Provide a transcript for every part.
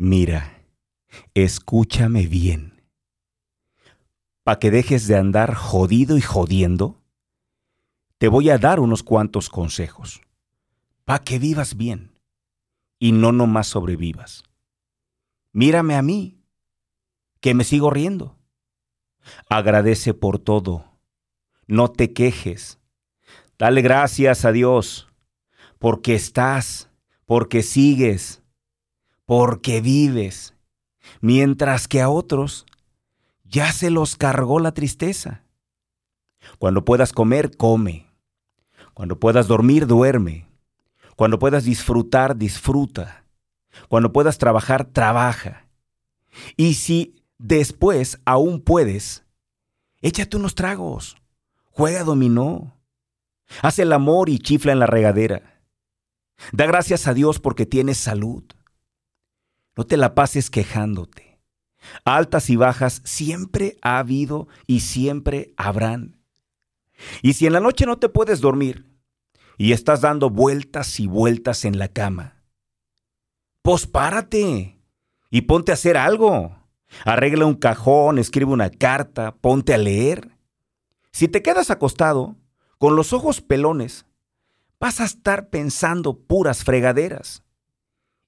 Mira, escúchame bien. Para que dejes de andar jodido y jodiendo, te voy a dar unos cuantos consejos. Para que vivas bien y no nomás sobrevivas. Mírame a mí, que me sigo riendo. Agradece por todo. No te quejes. Dale gracias a Dios porque estás, porque sigues, porque vives, mientras que a otros ya se los cargó la tristeza. Cuando puedas comer, come. Cuando puedas dormir, duerme. Cuando puedas disfrutar, disfruta. Cuando puedas trabajar, trabaja. Y si después aún puedes, échate unos tragos, juega dominó, haz el amor y chifla en la regadera. Da gracias a Dios porque tienes salud. No te la pases quejándote. Altas y bajas siempre ha habido y siempre habrán. Y si en la noche no te puedes dormir y estás dando vueltas y vueltas en la cama, pues párate y ponte a hacer algo. Arregla un cajón, escribe una carta, ponte a leer. Si te quedas acostado, con los ojos pelones, vas a estar pensando puras fregaderas.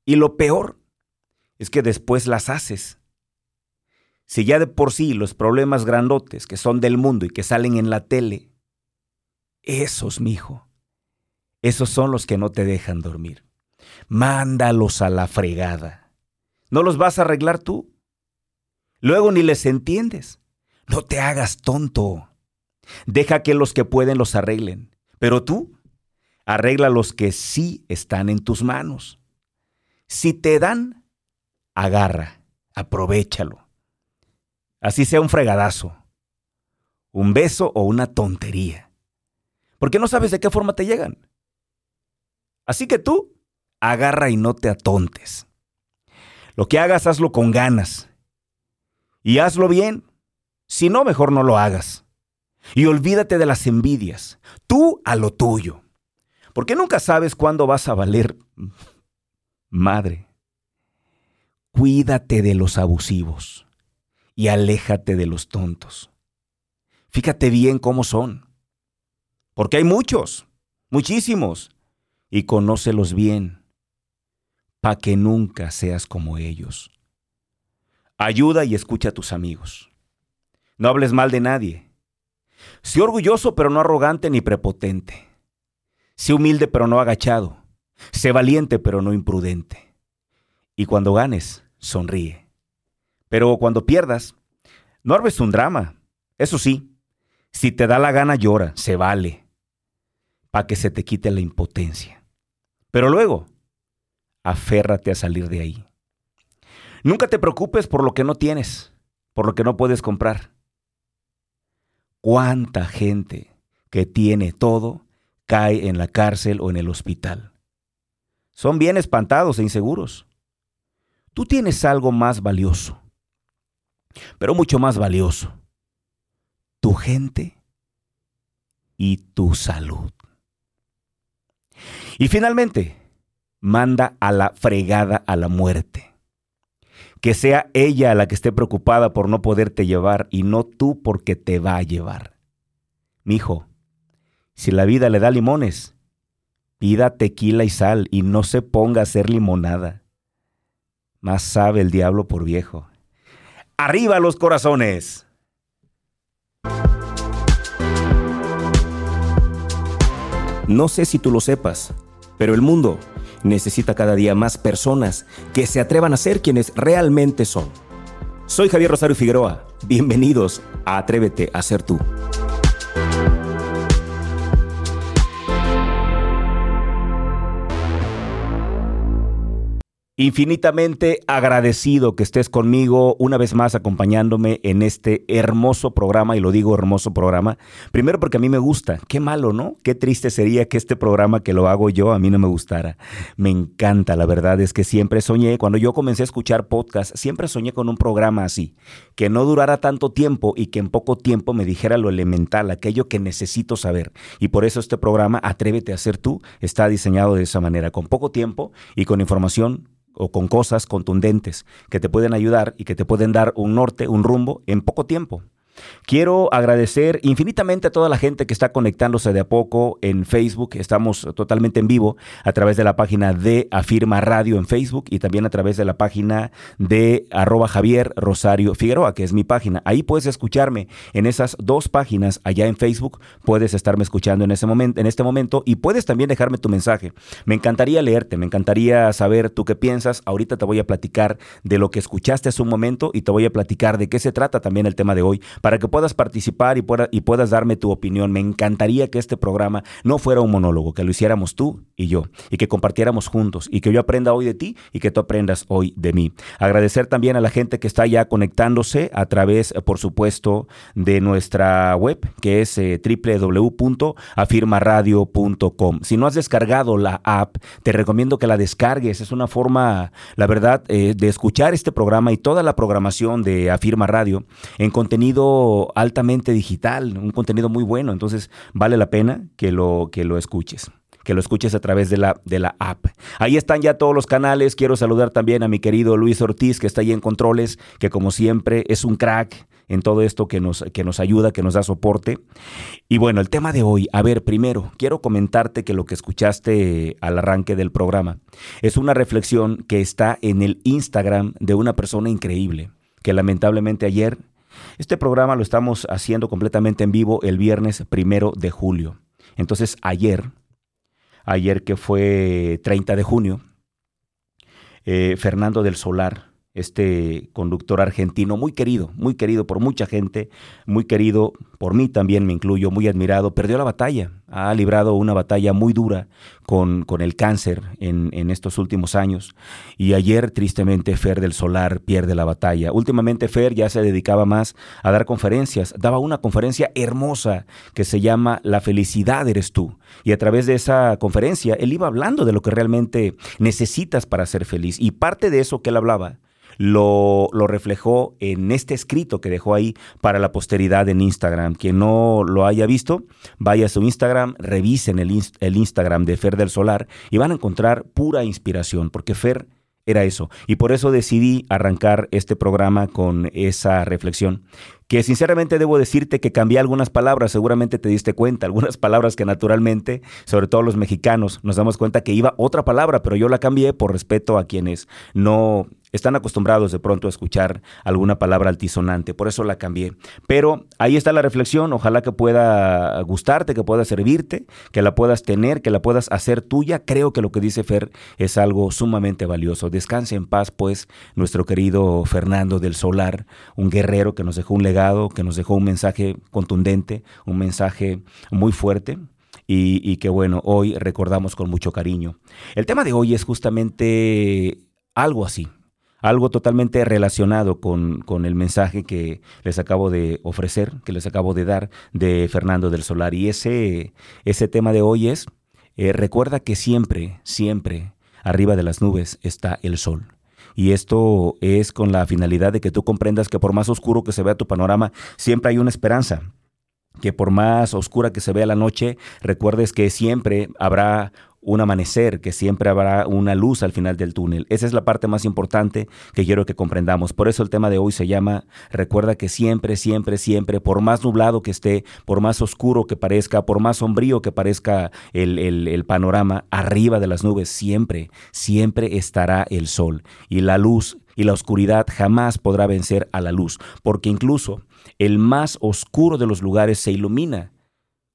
Y lo peor es que después las haces. Si ya de por sí los problemas grandotes que son del mundo y que salen en la tele, esos, mijo, esos son los que no te dejan dormir. Mándalos a la fregada. ¿No los vas a arreglar tú? Luego ni les entiendes. No te hagas tonto. Deja que los que pueden los arreglen. Pero tú, arregla los que sí están en tus manos. Si te dan, agarra, aprovechalo. Así sea un fregadazo, un beso o una tontería. Porque no sabes de qué forma te llegan. Así que tú, agarra y no te atontes. Lo que hagas, hazlo con ganas. Y hazlo bien. Si no, mejor no lo hagas. Y olvídate de las envidias. Tú a lo tuyo. Porque nunca sabes cuándo vas a valer madre. Cuídate de los abusivos y aléjate de los tontos. Fíjate bien cómo son. Porque hay muchos, muchísimos, y conócelos bien, para que nunca seas como ellos. Ayuda y escucha a tus amigos. No hables mal de nadie. Sé orgulloso pero no arrogante ni prepotente. Sé humilde pero no agachado. Sé valiente pero no imprudente. Y cuando ganes, sonríe. Pero cuando pierdas, no arbes un drama. Eso sí, si te da la gana llora, se vale, para que se te quite la impotencia. Pero luego, aférrate a salir de ahí. Nunca te preocupes por lo que no tienes, por lo que no puedes comprar. ¿Cuánta gente que tiene todo cae en la cárcel o en el hospital. Son bien espantados e inseguros. Tú tienes algo más valioso, pero mucho más valioso. Tu gente y tu salud. Y finalmente, manda a la fregada a la muerte. Que sea ella la que esté preocupada por no poderte llevar y no tú porque te va a llevar. Mi hijo, si la vida le da limones, pida tequila y sal y no se ponga a hacer limonada. Más sabe el diablo por viejo. ¡Arriba los corazones! No sé si tú lo sepas, pero el mundo necesita cada día más personas que se atrevan a ser quienes realmente son. Soy Javier Rosario Figueroa. Bienvenidos a Atrévete a ser tú. Infinitamente agradecido que estés conmigo una vez más acompañándome en este hermoso programa, y lo digo hermoso programa, primero porque a mí me gusta, qué malo, ¿no? Qué triste sería que este programa que lo hago yo a mí no me gustara. Me encanta, la verdad es que siempre soñé, cuando yo comencé a escuchar podcast, siempre soñé con un programa así, que no durara tanto tiempo y que en poco tiempo me dijera lo elemental, aquello que necesito saber. Y por eso este programa, Atrévete a ser tú, está diseñado de esa manera, con poco tiempo y con información o con cosas contundentes que te pueden ayudar y que te pueden dar un norte, un rumbo en poco tiempo. Quiero agradecer infinitamente a toda la gente que está conectándose de a poco en Facebook. Estamos totalmente en vivo a través de la página de Afirma Radio en Facebook y también a través de la página de arroba Javier Rosario Figueroa, que es mi página. Ahí puedes escucharme en esas dos páginas allá en Facebook. Puedes estarme escuchando en, ese momento, en este momento y puedes también dejarme tu mensaje. Me encantaría leerte, me encantaría saber tú qué piensas. Ahorita te voy a platicar de lo que escuchaste hace un momento y te voy a platicar de qué se trata también el tema de hoy para que puedas participar y, y puedas darme tu opinión. Me encantaría que este programa no fuera un monólogo, que lo hiciéramos tú y yo, y que compartiéramos juntos, y que yo aprenda hoy de ti y que tú aprendas hoy de mí. Agradecer también a la gente que está ya conectándose a través, por supuesto, de nuestra web, que es eh, www.afirmaradio.com. Si no has descargado la app, te recomiendo que la descargues. Es una forma, la verdad, eh, de escuchar este programa y toda la programación de Afirma Radio en contenido altamente digital, un contenido muy bueno, entonces vale la pena que lo, que lo escuches que lo escuches a través de la, de la app. Ahí están ya todos los canales. Quiero saludar también a mi querido Luis Ortiz, que está ahí en controles, que como siempre es un crack en todo esto que nos, que nos ayuda, que nos da soporte. Y bueno, el tema de hoy, a ver, primero, quiero comentarte que lo que escuchaste al arranque del programa es una reflexión que está en el Instagram de una persona increíble, que lamentablemente ayer este programa lo estamos haciendo completamente en vivo el viernes primero de julio. Entonces ayer, ayer que fue 30 de junio, eh, Fernando del Solar, este conductor argentino muy querido, muy querido por mucha gente, muy querido por mí también, me incluyo, muy admirado, perdió la batalla, ha librado una batalla muy dura con, con el cáncer en, en, estos últimos años. Y ayer tristemente Fer del Solar pierde la batalla. Últimamente Fer ya se dedicaba más a dar conferencias, daba una conferencia hermosa que se llama La felicidad eres tú. Y a través de esa conferencia él iba hablando de lo que realmente necesitas para ser feliz. Y parte de eso que él hablaba lo, reflejó en este escrito que dejó ahí para la posteridad en Instagram. Quien no lo haya visto, vaya a su Instagram, revisen el, el Instagram de Fer del Solar y van a encontrar pura inspiración, porque Fer era eso. Y por eso decidí arrancar este programa con esa reflexión. Que sinceramente debo decirte que cambié algunas palabras, seguramente te diste cuenta, algunas palabras que naturalmente, sobre todo los mexicanos, nos damos cuenta que iba otra palabra, pero yo la cambié por respeto a quienes no están acostumbrados de pronto a escuchar alguna palabra altisonante, por eso la cambié. Pero ahí está la reflexión, ojalá que pueda gustarte, que pueda servirte, que la puedas tener, que la puedas hacer tuya. Creo que lo que dice Fer es algo sumamente valioso. Descanse en paz, pues, nuestro querido Fernando del Solar, un guerrero que nos dejó un legado, que nos dejó un mensaje contundente, un mensaje muy fuerte. Y, y que bueno, hoy recordamos con mucho cariño. El tema de hoy es justamente algo así, algo totalmente relacionado con, con, el mensaje que les acabo de ofrecer, que les acabo de dar de Fernando del Solar. Y ese, ese tema de hoy es, eh, recuerda que siempre, siempre arriba de las nubes está el sol. Y esto es con la finalidad de que tú comprendas que por más oscuro que se vea tu panorama, siempre hay una esperanza que por más oscura que se vea la noche, recuerdes que siempre habrá un amanecer, que siempre habrá una luz al final del túnel. Esa es la parte más importante que quiero que comprendamos. Por eso el tema de hoy se llama, recuerda que siempre, siempre, siempre, por más nublado que esté, por más oscuro que parezca, por más sombrío que parezca el, el panorama, arriba de las nubes, siempre, siempre estará el sol. Y la luz y la oscuridad jamás podrá vencer a la luz, porque incluso el más oscuro de los lugares se ilumina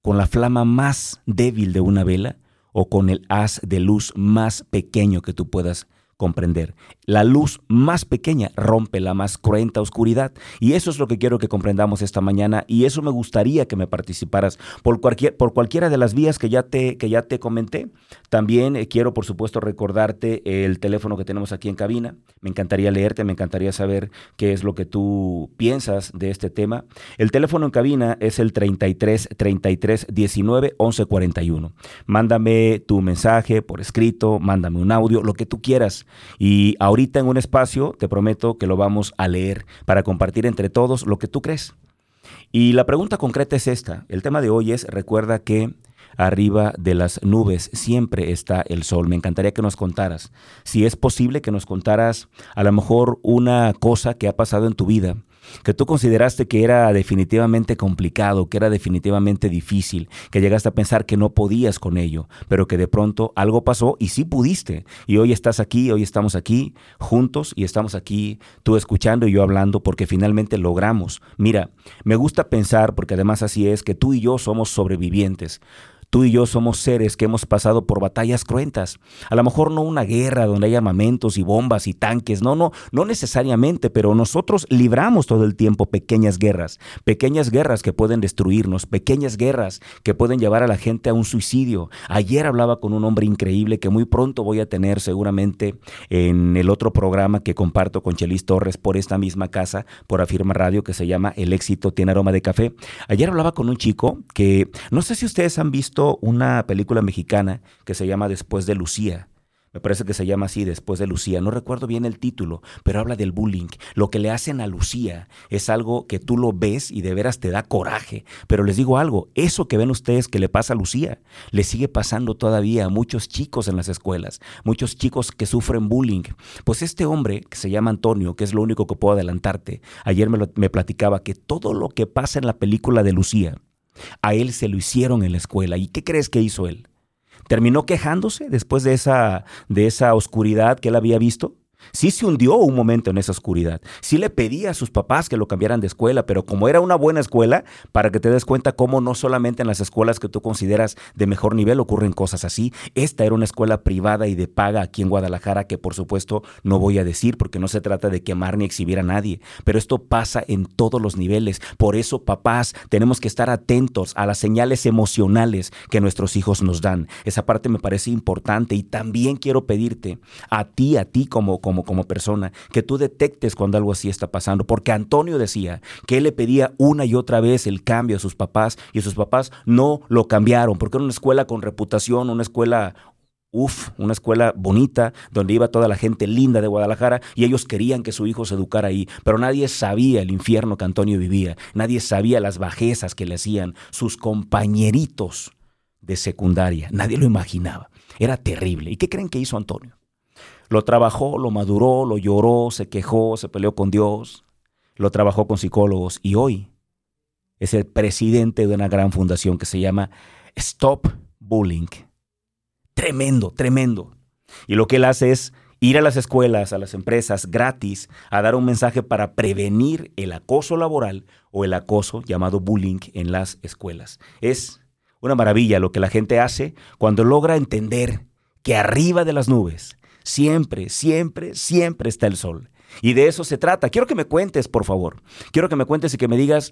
con la flama más débil de una vela o con el haz de luz más pequeño que tú puedas comprender. La luz más pequeña rompe la más cruenta oscuridad. Y eso es lo que quiero que comprendamos esta mañana. Y eso me gustaría que me participaras por, cualquier, por cualquiera de las vías que ya te, que ya te comenté. También eh, quiero, por supuesto, recordarte el teléfono que tenemos aquí en cabina. Me encantaría leerte, me encantaría saber qué es lo que tú piensas de este tema. El teléfono en cabina es el 33 33 19 11 41. Mándame tu mensaje por escrito, mándame un audio, lo que tú quieras y ahorita en un espacio te prometo que lo vamos a leer para compartir entre todos lo que tú crees. Y la pregunta concreta es esta. El tema de hoy es, recuerda que arriba de las nubes siempre está el sol. Me encantaría que nos contaras, si es posible que nos contaras a lo mejor una cosa que ha pasado en tu vida que tú consideraste que era definitivamente complicado, que era definitivamente difícil, que llegaste a pensar que no podías con ello, pero que de pronto algo pasó y sí pudiste. Y hoy estás aquí, hoy estamos aquí juntos y estamos aquí tú escuchando y yo hablando porque finalmente logramos. Mira, me gusta pensar, porque además así es, que tú y yo somos sobrevivientes. Tú y yo somos seres que hemos pasado por batallas cruentas. A lo mejor no una guerra donde hay armamentos y bombas y tanques, no, no, no necesariamente, pero nosotros libramos todo el tiempo pequeñas guerras, pequeñas guerras que pueden destruirnos, pequeñas guerras que pueden llevar a la gente a un suicidio. Ayer hablaba con un hombre increíble que muy pronto voy a tener seguramente en el otro programa que comparto con Chelis Torres por esta misma casa, por Afirma Radio, que se llama El éxito tiene aroma de café. Ayer hablaba con un chico que no sé si ustedes han visto una película mexicana que se llama Después de Lucía. Me parece que se llama así, Después de Lucía. No recuerdo bien el título, pero habla del bullying. Lo que le hacen a Lucía es algo que tú lo ves y de veras te da coraje. Pero les digo algo, eso que ven ustedes que le pasa a Lucía, le sigue pasando todavía a muchos chicos en las escuelas, muchos chicos que sufren bullying. Pues este hombre, que se llama Antonio, que es lo único que puedo adelantarte, ayer me, platicaba que todo lo que pasa en la película de Lucía, a él se lo hicieron en la escuela. ¿Y qué crees que hizo él? ¿Terminó quejándose después de esa, de esa oscuridad que él había visto? Sí se hundió un momento en esa oscuridad. Sí le pedía a sus papás que lo cambiaran de escuela, pero como era una buena escuela, para que te des cuenta cómo no solamente en las escuelas que tú consideras de mejor nivel ocurren cosas así. Esta era una escuela privada y de paga aquí en Guadalajara que por supuesto no voy a decir porque no se trata de quemar ni exhibir a nadie, pero esto pasa en todos los niveles. Por eso, papás, tenemos que estar atentos a las señales emocionales que nuestros hijos nos dan. Esa parte me parece importante y también quiero pedirte a ti, a ti como como como, persona, que tú detectes cuando algo así está pasando. Porque Antonio decía que él le pedía una y otra vez el cambio a sus papás y sus papás no lo cambiaron, porque era una escuela con reputación, una escuela Uf, una escuela bonita donde iba toda la gente linda de Guadalajara y ellos querían que su hijo se educara ahí, pero nadie sabía el infierno que Antonio vivía, nadie sabía las bajezas que le hacían sus compañeritos de secundaria, nadie lo imaginaba, era terrible. ¿Y qué creen que hizo Antonio? Lo trabajó, lo maduró, lo lloró, se quejó, se peleó con Dios, lo trabajó con psicólogos y hoy es el presidente de una gran fundación que se llama Stop Bullying. Tremendo, tremendo. Y lo que él hace es ir a las escuelas, a las empresas gratis, a dar un mensaje para prevenir el acoso laboral o el acoso llamado bullying en las escuelas. Es una maravilla lo que la gente hace cuando logra entender que arriba de las nubes Siempre, siempre, siempre está el sol. Y de eso se trata. Quiero que me cuentes, por favor. Quiero que me cuentes y que me digas,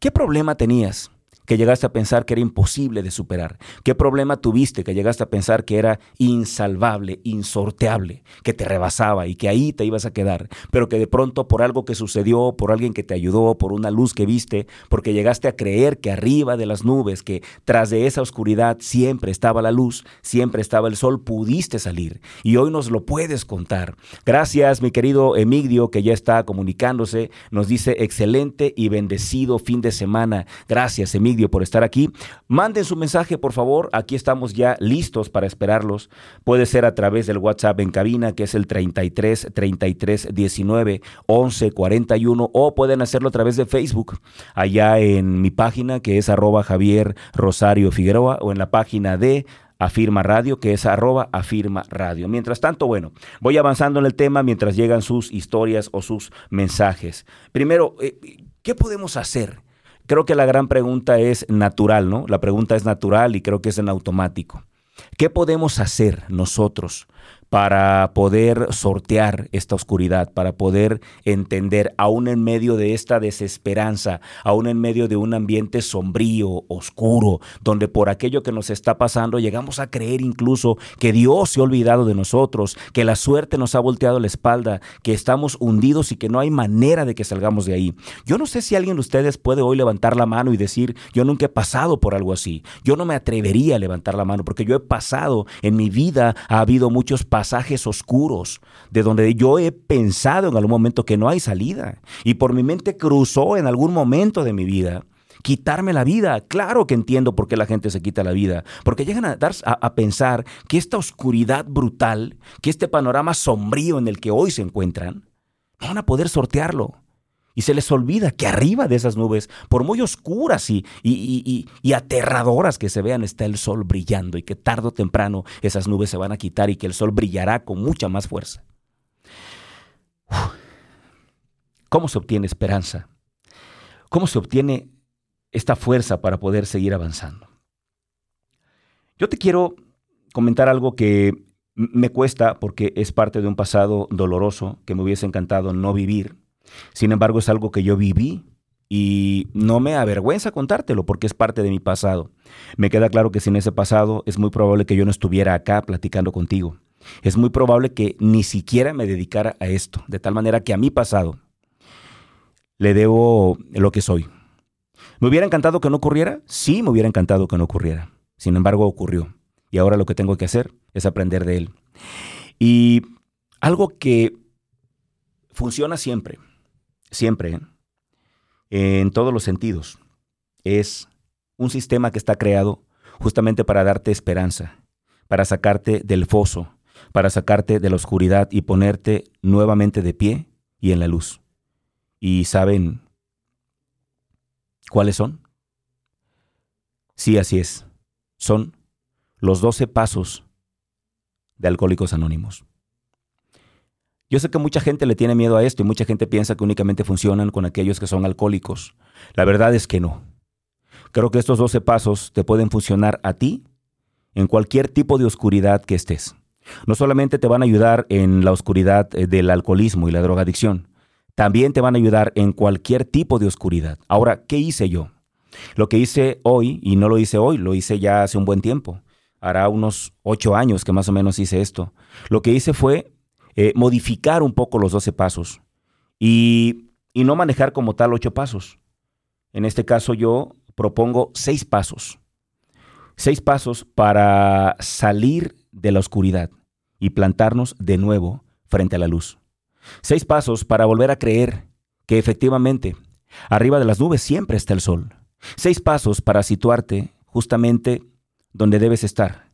¿qué problema tenías? Que llegaste a pensar que era imposible de superar? ¿Qué problema tuviste que llegaste a pensar que era insalvable, insorteable, que te rebasaba y que ahí te ibas a quedar, pero que de pronto por algo que sucedió, por alguien que te ayudó, por una luz que viste, porque llegaste a creer que arriba de las nubes, que tras de esa oscuridad siempre estaba la luz, siempre estaba el sol, pudiste salir y hoy nos lo puedes contar. Gracias, mi querido Emigdio, que ya está comunicándose, nos dice excelente y bendecido fin de semana. Gracias, Emigdio por estar aquí. Manden su mensaje, por favor. Aquí estamos ya listos para esperarlos. Puede ser a través del WhatsApp en cabina, que es el 33 33 19 11 41, o pueden hacerlo a través de Facebook, allá en mi página, que es arroba Javier Rosario Figueroa, o en la página de Afirma Radio, que es arroba Afirma Radio. Mientras tanto, bueno, voy avanzando en el tema mientras llegan sus historias o sus mensajes. Primero, eh, ¿qué podemos hacer? Creo que la gran pregunta es natural, ¿no? La pregunta es natural y creo que es en automático. ¿Qué podemos hacer nosotros para poder sortear esta oscuridad, para poder entender, aún en medio de esta desesperanza, aún en medio de un ambiente sombrío, oscuro, donde por aquello que nos está pasando llegamos a creer incluso que Dios se ha olvidado de nosotros, que la suerte nos ha volteado la espalda, que estamos hundidos y que no hay manera de que salgamos de ahí. Yo no sé si alguien de ustedes puede hoy levantar la mano y decir, yo nunca he pasado por algo así. Yo no me atrevería a levantar la mano porque yo he pasado en mi vida, ha habido muchos pasos pasajes oscuros de donde yo he pensado en algún momento que no hay salida. Y por mi mente cruzó en algún momento de mi vida quitarme la vida. Claro que entiendo por qué la gente se quita la vida, porque llegan a, dar, a, pensar que esta oscuridad brutal, que este panorama sombrío en el que hoy se encuentran, no van a poder sortearlo. Y se les olvida que arriba de esas nubes, por muy oscuras y, y, aterradoras que se vean, está el sol brillando y que tarde o temprano esas nubes se van a quitar y que el sol brillará con mucha más fuerza. ¿Cómo se obtiene esperanza? ¿Cómo se obtiene esta fuerza para poder seguir avanzando? Yo te quiero comentar algo que me cuesta porque es parte de un pasado doloroso que me hubiese encantado no vivir sin embargo, es algo que yo viví y no me avergüenza contártelo porque es parte de mi pasado. Me queda claro que sin ese pasado es muy probable que yo no estuviera acá platicando contigo. Es muy probable que ni siquiera me dedicara a esto, de tal manera que a mi pasado le debo lo que soy. ¿Me hubiera encantado que no ocurriera? Sí, me hubiera encantado que no ocurriera. Sin embargo, ocurrió. Y ahora lo que tengo que hacer es aprender de él. Y algo que funciona siempre siempre, en todos los sentidos. Es un sistema que está creado justamente para darte esperanza, para sacarte del foso, para sacarte de la oscuridad y ponerte nuevamente de pie y en la luz. ¿Y saben cuáles son? Sí, así es. Son los doce pasos de Alcohólicos Anónimos. Yo sé que mucha gente le tiene miedo a esto y mucha gente piensa que únicamente funcionan con aquellos que son alcohólicos. La verdad es que no. Creo que estos 12 pasos te pueden funcionar a ti en cualquier tipo de oscuridad que estés. No solamente te van a ayudar en la oscuridad eh, del alcoholismo y la drogadicción, también te van a ayudar en cualquier tipo de oscuridad. Ahora, ¿qué hice yo? Lo que hice hoy, y no lo hice hoy, lo hice ya hace un buen tiempo. Hará unos ocho años que más o menos hice esto. Lo que hice fue eh, modificar un poco los 12 pasos y, y no manejar como tal ocho pasos. En este caso yo propongo seis pasos. Seis pasos para salir de la oscuridad y plantarnos de nuevo frente a la luz. Seis pasos para volver a creer que efectivamente arriba de las nubes siempre está el sol. Seis pasos para situarte justamente donde debes estar,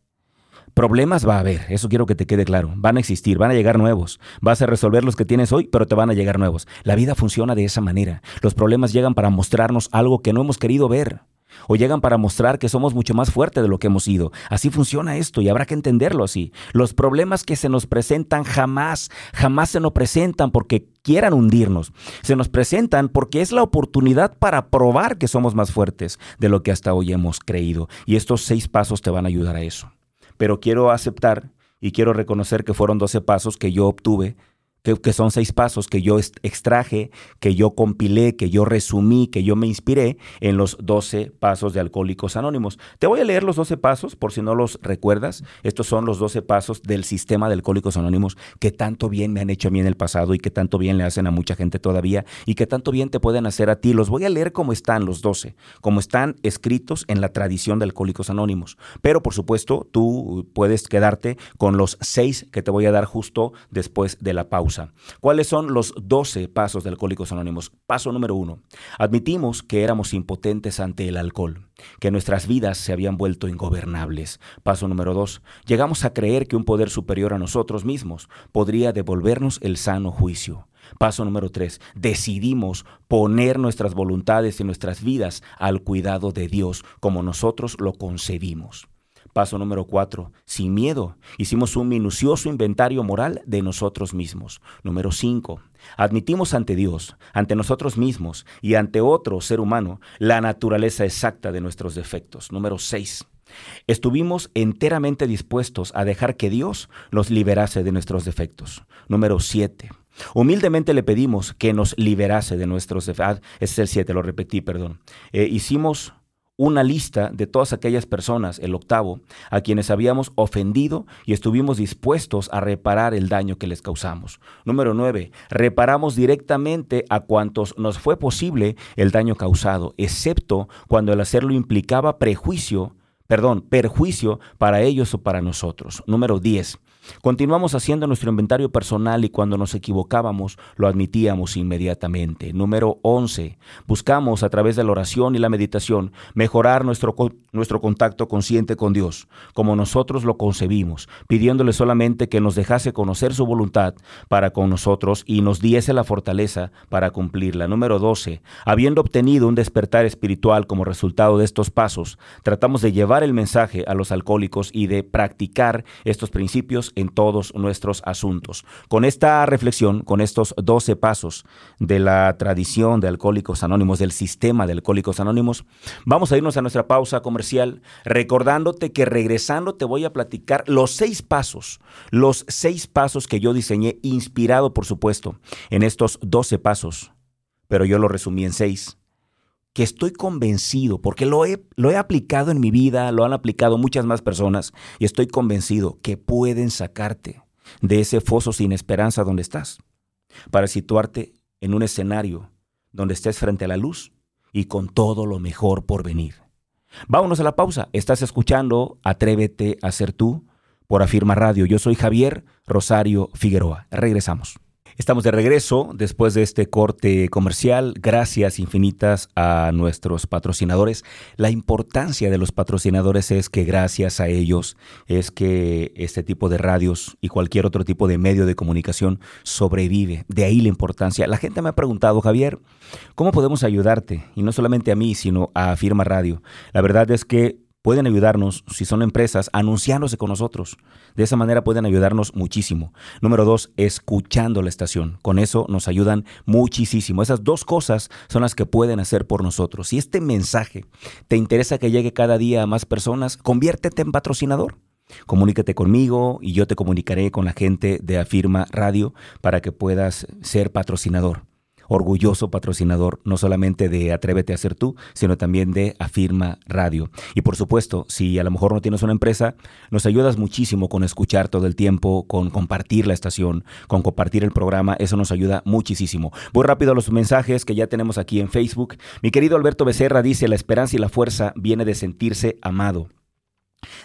Problemas va a haber, eso quiero que te quede claro. Van a existir, van a llegar nuevos. Vas a resolver los que tienes hoy, pero te van a llegar nuevos. La vida funciona de esa manera. Los problemas llegan para mostrarnos algo que no hemos querido ver. O llegan para mostrar que somos mucho más fuertes de lo que hemos sido. Así funciona esto y habrá que entenderlo así. Los problemas que se nos presentan jamás, jamás se nos presentan porque quieran hundirnos. Se nos presentan porque es la oportunidad para probar que somos más fuertes de lo que hasta hoy hemos creído. Y estos seis pasos te van a ayudar a eso pero quiero aceptar y quiero reconocer que fueron 12 pasos que yo obtuve que, son seis pasos que yo extraje, que yo compilé, que yo resumí, que yo me inspiré en los 12 pasos de Alcohólicos Anónimos. Te voy a leer los 12 pasos por si no los recuerdas. Estos son los 12 pasos del sistema de Alcohólicos Anónimos que tanto bien me han hecho a mí en el pasado y que tanto bien le hacen a mucha gente todavía y que tanto bien te pueden hacer a ti. Los voy a leer como están los 12, como están escritos en la tradición de Alcohólicos Anónimos. Pero por supuesto, tú puedes quedarte con los seis que te voy a dar justo después de la pausa. ¿Cuáles son los 12 pasos de Alcohólicos Anónimos? Paso número uno. Admitimos que éramos impotentes ante el alcohol, que nuestras vidas se habían vuelto ingobernables. Paso número dos. Llegamos a creer que un poder superior a nosotros mismos podría devolvernos el sano juicio. Paso número tres, decidimos poner nuestras voluntades y nuestras vidas al cuidado de Dios como nosotros lo concebimos. Paso número cuatro, sin miedo, hicimos un minucioso inventario moral de nosotros mismos. Número cinco, admitimos ante Dios, ante nosotros mismos y ante otro ser humano la naturaleza exacta de nuestros defectos. Número seis, Estuvimos enteramente dispuestos a dejar que Dios nos liberase de nuestros defectos. Número siete, Humildemente le pedimos que nos liberase de nuestros defectos. Ah, es el 7, lo repetí, perdón. Eh, hicimos una lista de todas aquellas personas, el octavo, a quienes habíamos ofendido y estuvimos dispuestos a reparar el daño que les causamos. Número nueve, reparamos directamente a cuantos nos fue posible el daño causado, excepto cuando el hacerlo implicaba prejuicio, perdón, perjuicio para ellos o para nosotros. Número diez, Continuamos haciendo nuestro inventario personal y cuando nos equivocábamos lo admitíamos inmediatamente. Número 11. Buscamos a través de la oración y la meditación mejorar nuestro, nuestro contacto consciente con Dios, como nosotros lo concebimos, pidiéndole solamente que nos dejase conocer su voluntad para con nosotros y nos diese la fortaleza para cumplirla. Número 12. Habiendo obtenido un despertar espiritual como resultado de estos pasos, tratamos de llevar el mensaje a los alcohólicos y de practicar estos principios en todos nuestros asuntos. Con esta reflexión, con estos 12 pasos de la tradición de Alcohólicos Anónimos, del sistema de Alcohólicos Anónimos, vamos a irnos a nuestra pausa comercial recordándote que regresando te voy a platicar los seis pasos, los seis pasos que yo diseñé, inspirado por supuesto en estos 12 pasos, pero yo lo resumí en seis que estoy convencido, porque lo he, lo he aplicado en mi vida, lo han aplicado muchas más personas, y estoy convencido que pueden sacarte de ese foso sin esperanza donde estás, para situarte en un escenario donde estés frente a la luz y con todo lo mejor por venir. Vámonos a la pausa. Estás escuchando Atrévete a ser tú por Afirma Radio. Yo soy Javier Rosario Figueroa. Regresamos. Estamos de regreso después de este corte comercial. Gracias infinitas a nuestros patrocinadores. La importancia de los patrocinadores es que gracias a ellos es que este tipo de radios y cualquier otro tipo de medio de comunicación sobrevive. De ahí la importancia. La gente me ha preguntado, Javier, ¿cómo podemos ayudarte? Y no solamente a mí, sino a Firma Radio. La verdad es que pueden ayudarnos, si son empresas, anunciándose con nosotros. De esa manera pueden ayudarnos muchísimo. Número dos, escuchando la estación. Con eso nos ayudan muchísimo. Esas dos cosas son las que pueden hacer por nosotros. Si este mensaje te interesa que llegue cada día a más personas, conviértete en patrocinador. Comunícate conmigo y yo te comunicaré con la gente de Afirma Radio para que puedas ser patrocinador orgulloso patrocinador no solamente de Atrévete a ser tú, sino también de Afirma Radio. Y por supuesto, si a lo mejor no tienes una empresa, nos ayudas muchísimo con escuchar todo el tiempo, con compartir la estación, con compartir el programa, eso nos ayuda muchísimo. Voy rápido a los mensajes que ya tenemos aquí en Facebook. Mi querido Alberto Becerra dice, la esperanza y la fuerza viene de sentirse amado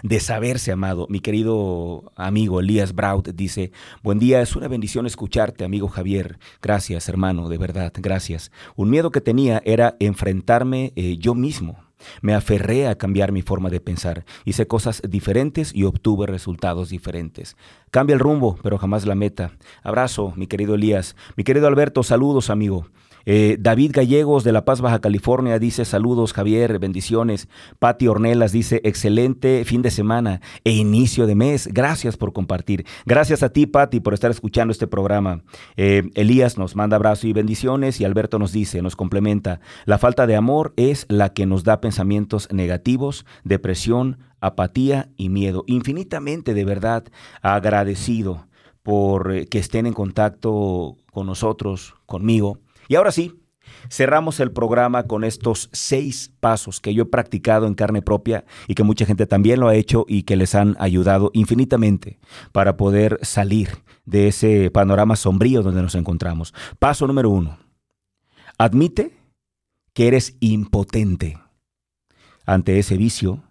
de saberse amado. Mi querido amigo Elías Braut dice, buen día, es una bendición escucharte, amigo Javier. Gracias, hermano, de verdad, gracias. Un miedo que tenía era enfrentarme eh, yo mismo. Me aferré a cambiar mi forma de pensar, hice cosas diferentes y obtuve resultados diferentes. Cambia el rumbo, pero jamás la meta. Abrazo, mi querido Elías. Mi querido Alberto, saludos, amigo. Eh, David Gallegos de La Paz, Baja California, dice saludos Javier, bendiciones. Pati Ornelas dice excelente fin de semana e inicio de mes. Gracias por compartir. Gracias a ti, Pati, por estar escuchando este programa. Eh, Elías nos manda abrazo y bendiciones y Alberto nos dice, nos complementa, la falta de amor es la que nos da pensamientos negativos, depresión, apatía y miedo. Infinitamente de verdad agradecido por eh, que estén en contacto con nosotros, conmigo y ahora sí, cerramos el programa con estos seis pasos que yo he practicado en carne propia y que mucha gente también lo ha hecho y que les han ayudado infinitamente para poder salir de ese panorama sombrío donde nos encontramos. Paso número uno. Admite que eres impotente ante ese vicio,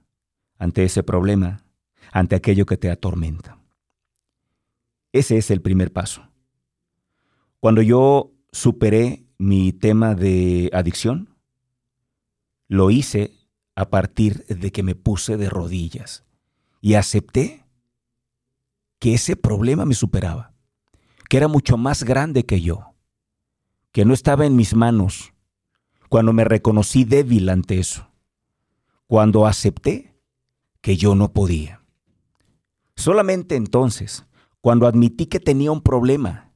ante ese problema, ante aquello que te atormenta. Ese es el primer paso. Cuando yo superé mi tema de adicción, lo hice a partir de que me puse de rodillas y acepté que ese problema me superaba, que era mucho más grande que yo, que no estaba en mis manos, cuando me reconocí débil ante eso, cuando acepté que yo no podía. Solamente entonces, cuando admití que tenía un problema,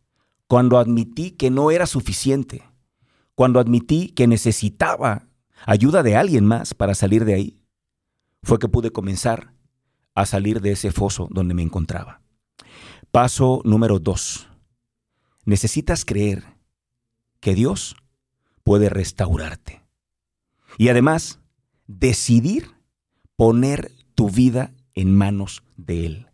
cuando admití que no era suficiente, cuando admití que necesitaba ayuda de alguien más para salir de ahí, fue que pude comenzar a salir de ese foso donde me encontraba. Paso número dos. Necesitas creer que Dios puede restaurarte. Y además, decidir poner tu vida en manos de Él.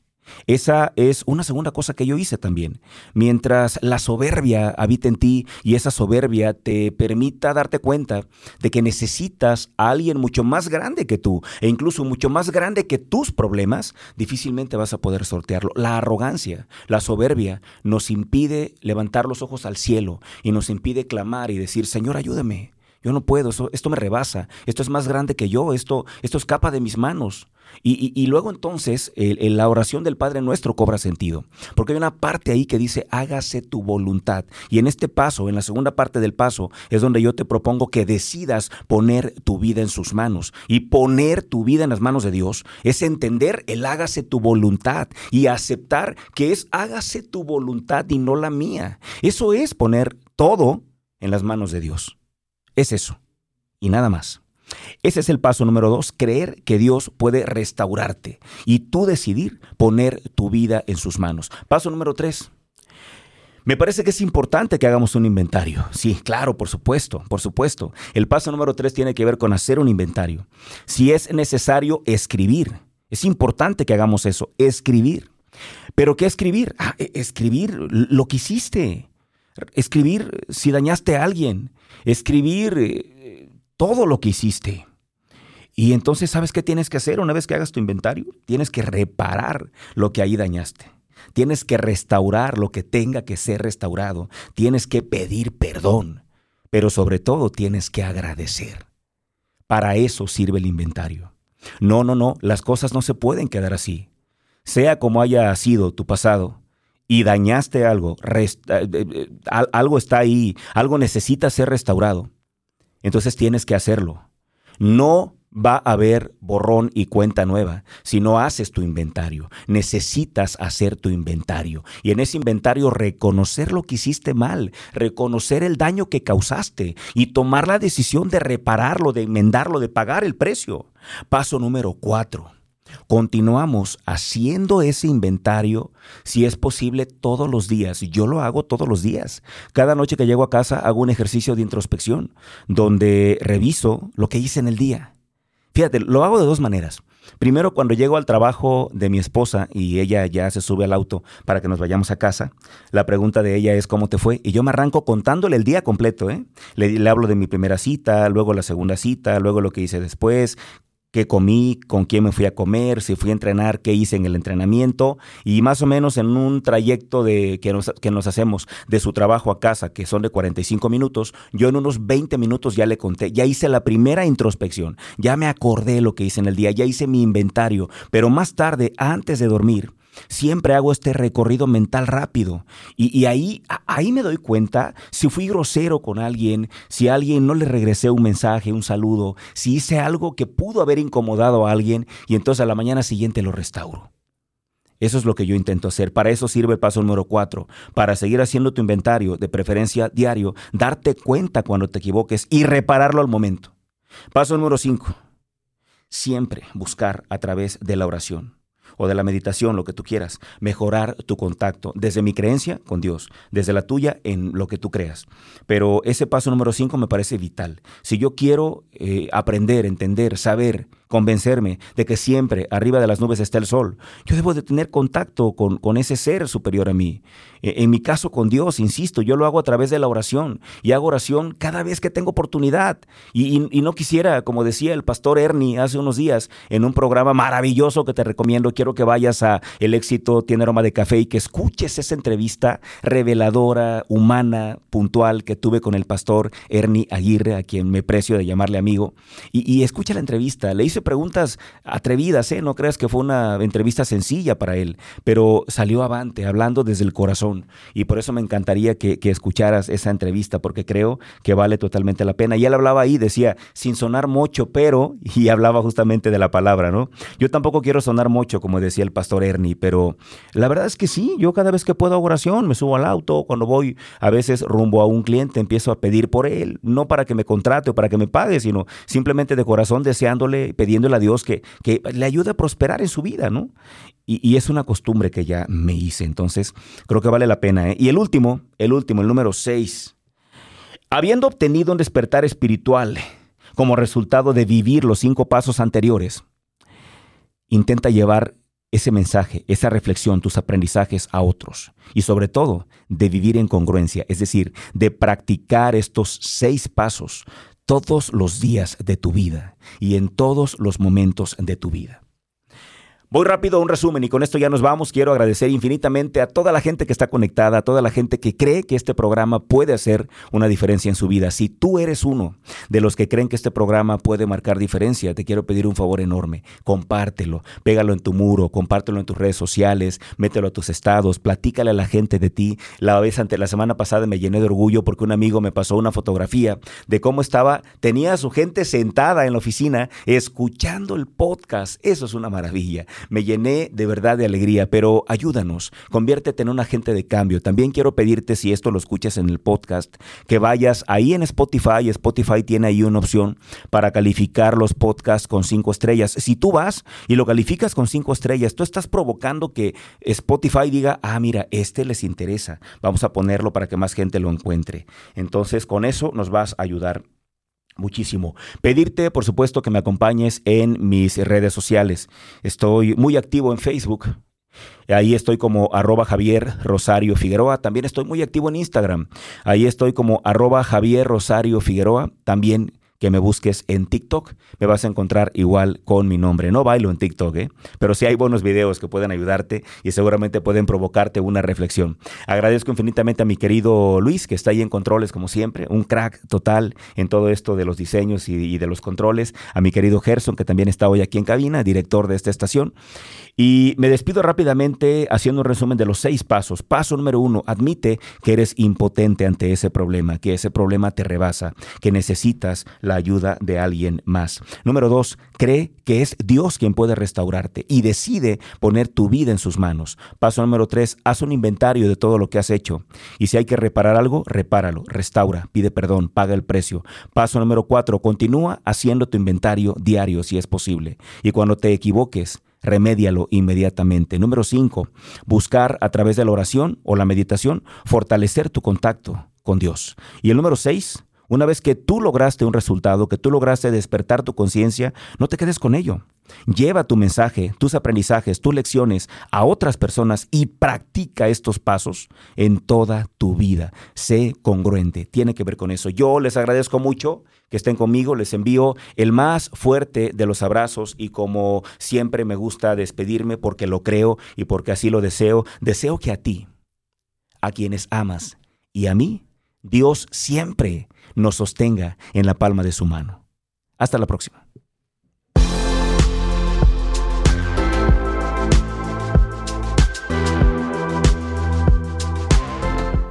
Esa es una segunda cosa que yo hice también. Mientras la soberbia habita en ti y esa soberbia te permita darte cuenta de que necesitas a alguien mucho más grande que tú e incluso mucho más grande que tus problemas, difícilmente vas a poder sortearlo. La arrogancia, la soberbia nos impide levantar los ojos al cielo y nos impide clamar y decir, Señor, ayúdame. Yo no puedo, esto, me rebasa, esto es más grande que yo, esto, esto escapa de mis manos. Y, luego entonces la oración del Padre Nuestro cobra sentido, porque hay una parte ahí que dice, hágase tu voluntad. Y en este paso, en la segunda parte del paso, es donde yo te propongo que decidas poner tu vida en sus manos. Y poner tu vida en las manos de Dios es entender el hágase tu voluntad y aceptar que es hágase tu voluntad y no la mía. Eso es poner todo en las manos de Dios. Es eso. Y nada más. Ese es el paso número dos, creer que Dios puede restaurarte y tú decidir poner tu vida en sus manos. Paso número tres. Me parece que es importante que hagamos un inventario. Sí, claro, por supuesto, por supuesto. El paso número tres tiene que ver con hacer un inventario. Si es necesario, escribir. Es importante que hagamos eso, escribir. ¿Pero qué escribir? Ah, e, escribir lo que hiciste. Escribir si dañaste a alguien escribir eh, todo lo que hiciste. Y entonces, ¿sabes qué tienes que hacer una vez que hagas tu inventario? Tienes que reparar lo que ahí dañaste. Tienes que restaurar lo que tenga que ser restaurado. Tienes que pedir perdón. Pero sobre todo tienes que agradecer. Para eso sirve el inventario. No, no, no, las cosas no se pueden quedar así. Sea como haya sido tu pasado, y dañaste algo, eh, eh, algo está ahí, algo necesita ser restaurado, entonces tienes que hacerlo. No va a haber borrón y cuenta nueva si no haces tu inventario. Necesitas hacer tu inventario. Y en ese inventario reconocer lo que hiciste mal, reconocer el daño que causaste y tomar la decisión de repararlo, de enmendarlo, de pagar el precio. Paso número cuatro Continuamos haciendo ese inventario, si es posible, todos los días. Yo lo hago todos los días. Cada noche que llego a casa hago un ejercicio de introspección, donde reviso lo que hice en el día. Fíjate, lo hago de dos maneras. Primero, cuando llego al trabajo de mi esposa y ella ya se sube al auto para que nos vayamos a casa, la pregunta de ella es cómo te fue. Y yo me arranco contándole el día completo. ¿eh? Le, le hablo de mi primera cita, luego la segunda cita, luego lo que hice después, qué comí, con quién me fui a comer, si fui a entrenar, qué hice en el entrenamiento y más o menos en un trayecto de, que, nos, que nos hacemos de su trabajo a casa, que son de 45 minutos, yo en unos 20 minutos ya le conté, ya hice la primera introspección, ya me acordé lo que hice en el día, ya hice mi inventario, pero más tarde, antes de dormir, Siempre hago este recorrido mental rápido y, ahí, ahí me doy cuenta si fui grosero con alguien, si a alguien no le regresé un mensaje, un saludo, si hice algo que pudo haber incomodado a alguien y entonces a la mañana siguiente lo restauro. Eso es lo que yo intento hacer. Para eso sirve el paso número cuatro. Para seguir haciendo tu inventario, de preferencia diario, darte cuenta cuando te equivoques y repararlo al momento. Paso número cinco. Siempre buscar a través de la oración o de la meditación, lo que tú quieras, mejorar tu contacto desde mi creencia con Dios, desde la tuya en lo que tú creas. Pero ese paso número cinco me parece vital. Si yo quiero eh, aprender, entender, saber, convencerme de que siempre arriba de las nubes está el sol. Yo debo de tener contacto con, con ese ser superior a mí. E, en mi caso con Dios, insisto, yo lo hago a través de la oración y hago oración cada vez que tengo oportunidad. Y, no quisiera, como decía el pastor Ernie hace unos días, en un programa maravilloso que te recomiendo, quiero que vayas a El éxito tiene aroma de café y que escuches esa entrevista reveladora, humana, puntual que tuve con el pastor Ernie Aguirre, a quien me precio de llamarle amigo. Y, y escucha la entrevista, le hice preguntas atrevidas, ¿eh? No creas que fue una entrevista sencilla para él, pero salió avante, hablando desde el corazón. Y por eso me encantaría que, escucharas esa entrevista, porque creo que vale totalmente la pena. Y él hablaba ahí, decía, sin sonar mucho, pero, y hablaba justamente de la palabra, ¿no? Yo tampoco quiero sonar mucho, como decía el pastor Ernie, pero la verdad es que sí, yo cada vez que puedo oración, me subo al auto, cuando voy a veces rumbo a un cliente, empiezo a pedir por él, no para que me contrate o para que me pague, sino simplemente de corazón deseándole, pedir pidiéndole a Dios que, que le ayude a prosperar en su vida, ¿no? Y, es una costumbre que ya me hice, entonces creo que vale la pena. ¿eh? Y el último, el último, el número 6. Habiendo obtenido un despertar espiritual como resultado de vivir los cinco pasos anteriores, intenta llevar ese mensaje, esa reflexión, tus aprendizajes a otros. Y sobre todo, de vivir en congruencia, es decir, de practicar estos seis pasos todos los días de tu vida y en todos los momentos de tu vida. Voy rápido a un resumen y con esto ya nos vamos. Quiero agradecer infinitamente a toda la gente que está conectada, a toda la gente que cree que este programa puede hacer una diferencia en su vida. Si tú eres uno de los que creen que este programa puede marcar diferencia, te quiero pedir un favor enorme. Compártelo, pégalo en tu muro, compártelo en tus redes sociales, mételo a tus estados, platícale a la gente de ti. La vez ante la semana pasada me llené de orgullo porque un amigo me pasó una fotografía de cómo estaba, tenía a su gente sentada en la oficina escuchando el podcast. Eso es una maravilla me llené de verdad de alegría, pero ayúdanos, conviértete en un agente de cambio. También quiero pedirte, si esto lo escuchas en el podcast, que vayas ahí en Spotify. Spotify tiene ahí una opción para calificar los podcasts con cinco estrellas. Si tú vas y lo calificas con cinco estrellas, tú estás provocando que Spotify diga, ah, mira, este les interesa. Vamos a ponerlo para que más gente lo encuentre. Entonces, con eso nos vas a ayudar muchísimo. Pedirte, por supuesto, que me acompañes en mis redes sociales. Estoy muy activo en Facebook. Ahí estoy como arroba Javier Rosario Figueroa. También estoy muy activo en Instagram. Ahí estoy como arroba Javier Rosario Figueroa. También que me busques en TikTok, me vas a encontrar igual con mi nombre. No bailo en TikTok, ¿eh? pero sí hay buenos videos que pueden ayudarte y seguramente pueden provocarte una reflexión. Agradezco infinitamente a mi querido Luis, que está ahí en controles como siempre, un crack total en todo esto de los diseños y, y de los controles. A mi querido Gerson, que también está hoy aquí en cabina, director de esta estación. Y me despido rápidamente haciendo un resumen de los seis pasos. Paso número uno, admite que eres impotente ante ese problema, que ese problema te rebasa, que necesitas la ayuda de alguien más. Número dos, cree que es Dios quien puede restaurarte y decide poner tu vida en sus manos. Paso número tres, haz un inventario de todo lo que has hecho. Y si hay que reparar algo, repáralo, restaura, pide perdón, paga el precio. Paso número cuatro, continúa haciendo tu inventario diario si es posible. Y cuando te equivoques, remédialo inmediatamente. Número cinco, buscar a través de la oración o la meditación fortalecer tu contacto con Dios. Y el número seis, una vez que tú lograste un resultado, que tú lograste despertar tu conciencia, no te quedes con ello. Lleva tu mensaje, tus aprendizajes, tus lecciones a otras personas y practica estos pasos en toda tu vida. Sé congruente, tiene que ver con eso. Yo les agradezco mucho que estén conmigo, les envío el más fuerte de los abrazos y como siempre me gusta despedirme porque lo creo y porque así lo deseo, deseo que a ti, a quienes amas y a mí, Dios siempre nos sostenga en la palma de su mano. Hasta la próxima.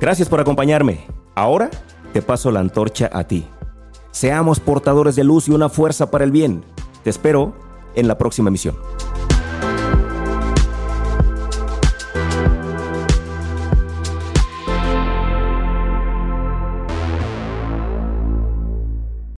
Gracias por acompañarme. Ahora te paso la antorcha a ti. Seamos portadores de luz y una fuerza para el bien. Te espero en la próxima emisión.